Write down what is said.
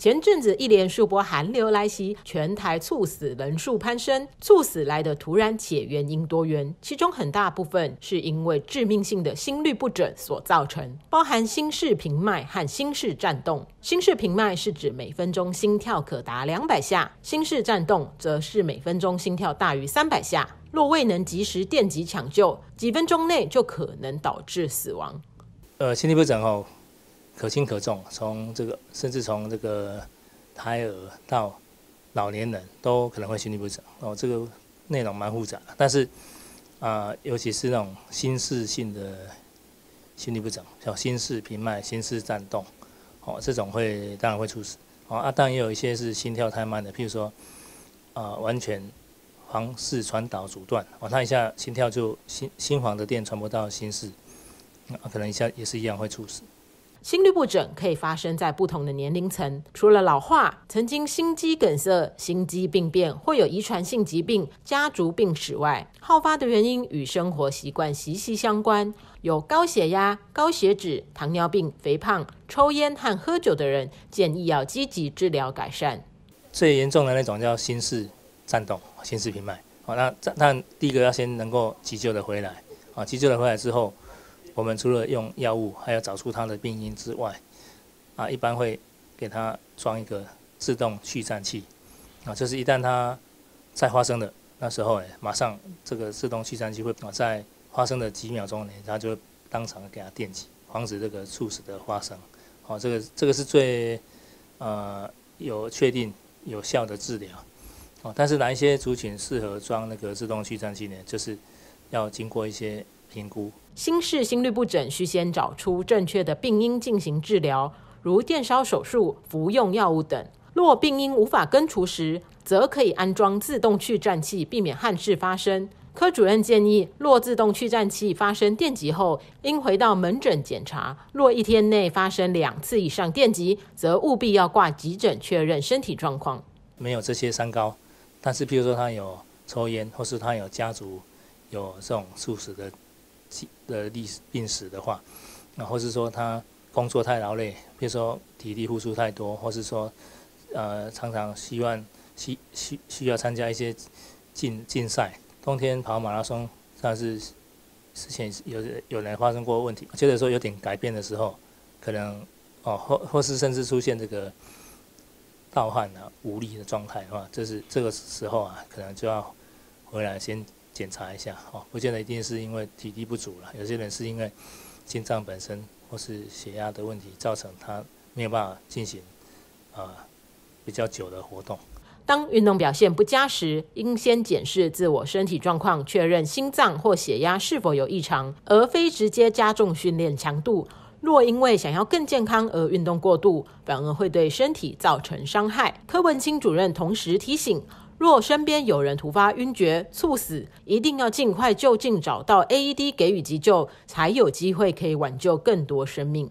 前阵子一连数波寒流来袭，全台猝死人数攀升。猝死来的突然且原因多元，其中很大部分是因为致命性的心律不整所造成，包含心室平脉和心室颤动。心室平脉是指每分钟心跳可达两百下，心室颤动则是每分钟心跳大于三百下。若未能及时电击抢救，几分钟内就可能导致死亡。呃，心律不整哦。可轻可重，从这个甚至从这个胎儿到老年人都可能会心律不整哦，这个内容蛮复杂，但是啊，尤其是那种心室性的心律不整，像心室平脉、心室颤动，哦，这种会当然会猝死哦啊，当然也有一些是心跳太慢的，譬如说啊，完全房室传导阻断，哦，它一下心跳就心心房的电传不到心室，啊，可能一下也是一样会猝死。心律不整可以发生在不同的年龄层，除了老化、曾经心肌梗塞、心肌病变或有遗传性疾病、家族病史外，好发的原因与生活习惯息息相关。有高血压、高血脂、糖尿病、肥胖、抽烟和喝酒的人，建议要积极治疗改善。最严重的那种叫心室颤动、心室平脉。好，那那第一个要先能够急救的回来。啊，急救的回来之后。我们除了用药物，还要找出它的病因之外，啊，一般会给他装一个自动去颤器，啊，就是一旦它在发生的那时候，哎，马上这个自动去颤器会啊，在发生的几秒钟内，它就当场给他电击，防止这个猝死的发生。好，这个这个是最呃有确定有效的治疗。哦，但是哪一些族群适合装那个自动去颤器呢？就是要经过一些。评估心室心律不整，需先找出正确的病因进行治疗，如电烧手术、服用药物等。若病因无法根除时，则可以安装自动去颤器，避免憾事发生。科主任建议，若自动去颤器发生电极后，应回到门诊检查。若一天内发生两次以上电极，则务必要挂急诊确认身体状况。没有这些三高，但是譬如说他有抽烟，或是他有家族有这种猝死的。的历史病史的话，那或是说他工作太劳累，比如说体力付出太多，或是说呃常常希望需需需要参加一些竞竞赛，冬天跑马拉松，但是之前有有人发生过问题，觉得说有点改变的时候，可能哦或或是甚至出现这个盗汗啊无力的状态的话，这是这个时候啊，可能就要回来先。检查一下哦，不见得一定是因为体力不足了，有些人是因为心脏本身或是血压的问题造成他没有办法进行啊比较久的活动。当运动表现不佳时，应先检视自我身体状况，确认心脏或血压是否有异常，而非直接加重训练强度。若因为想要更健康而运动过度，反而会对身体造成伤害。柯文清主任同时提醒。若身边有人突发晕厥、猝死，一定要尽快就近找到 AED 给予急救，才有机会可以挽救更多生命。